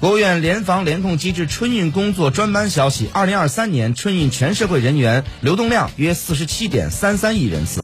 国务院联防联控机制春运工作专班消息二零二三年春运全社会人员流动量约四十七点三三亿人次。